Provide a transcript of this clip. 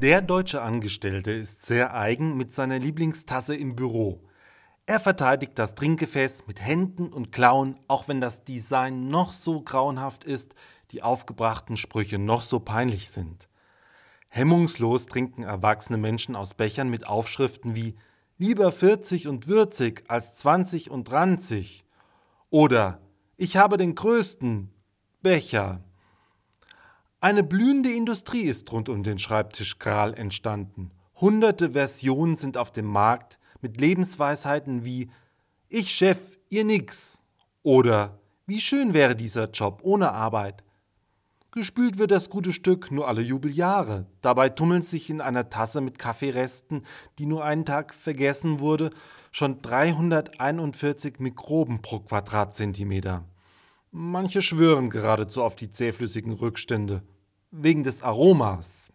Der deutsche Angestellte ist sehr eigen mit seiner Lieblingstasse im Büro. Er verteidigt das Trinkgefäß mit Händen und Klauen, auch wenn das Design noch so grauenhaft ist, die aufgebrachten Sprüche noch so peinlich sind. Hemmungslos trinken erwachsene Menschen aus Bechern mit Aufschriften wie Lieber 40 und würzig als 20 und ranzig oder Ich habe den größten Becher. Eine blühende Industrie ist rund um den Schreibtisch Kral entstanden. Hunderte Versionen sind auf dem Markt mit Lebensweisheiten wie Ich Chef, ihr nix oder Wie schön wäre dieser Job ohne Arbeit. Gespült wird das gute Stück nur alle Jubeljahre. Dabei tummeln sich in einer Tasse mit Kaffeeresten, die nur einen Tag vergessen wurde, schon 341 Mikroben pro Quadratzentimeter. Manche schwören geradezu auf die zähflüssigen Rückstände wegen des Aromas.